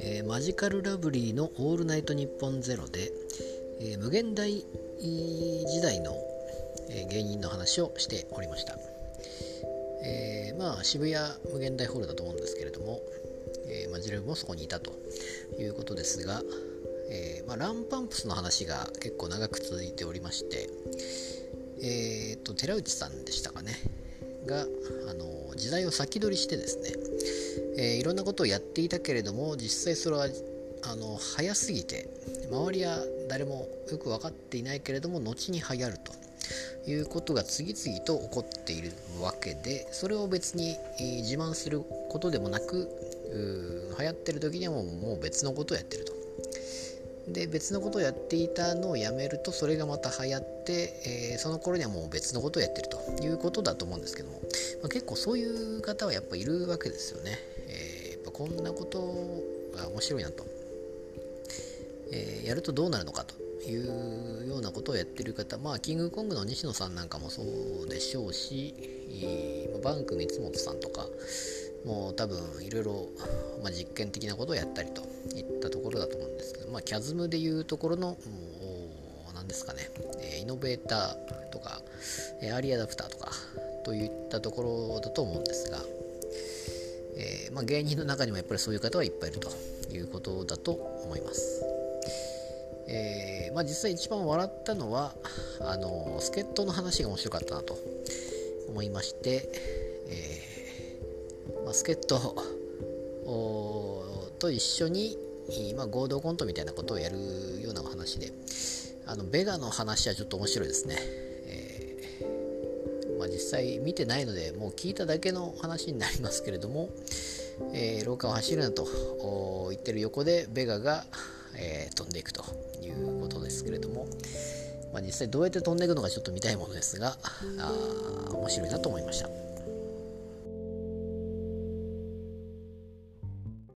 えー、マジカルラブリーの「オールナイトニッポンゼロで、えー、無限大時代の、えー、芸人の話をしておりました、えまあ渋谷無限大ホールだと思うんですけれども、えまあ、ジレブもそこにいたということですが、えまあ、ランパンプスの話が結構長く続いておりましてえーと、寺内さんでしたかね。があの時代を先取りしてですね、えー、いろんなことをやっていたけれども実際それはあの早すぎて周りは誰もよく分かっていないけれども後に流行るということが次々と起こっているわけでそれを別に、えー、自慢することでもなく流行ってる時にはもう別のことをやってると。で別のことをやっていたのをやめるとそれがまた流行って、えー、その頃にはもう別のことをやってるということだと思うんですけども、まあ、結構そういう方はやっぱいるわけですよね、えー、やっぱこんなことが面白いなと、えー、やるとどうなるのかというようなことをやってる方まあキングコングの西野さんなんかもそうでしょうし、えー、バンク三本さんとかもう多分いろいろ、実験的なことをやったりといったところだと思うんですけど、まあ、キャズムでいうところの何ですかね、えイノベーターとか、えアリアダプターとかといったところだと思うんですが、えー、まあ、芸人の中にもやっぱりそういう方はいっぱいいるということだと思います。えー、まあ、実際一番笑ったのはあの助っ人の話が面白かったなと思いまして、えバスケットと一緒に、まあ、合同コントみたいなことをやるようなお話であのベガの話はちょっと面白いですね、えー、まあ、実際見てないのでもう聞いただけの話になりますけれども、えー、廊下を走るなと言ってる横でベガが、えー、飛んでいくということですけれども、まあ、実際どうやって飛んでいくのかちょっと見たいものですがあ面白いなと思いました。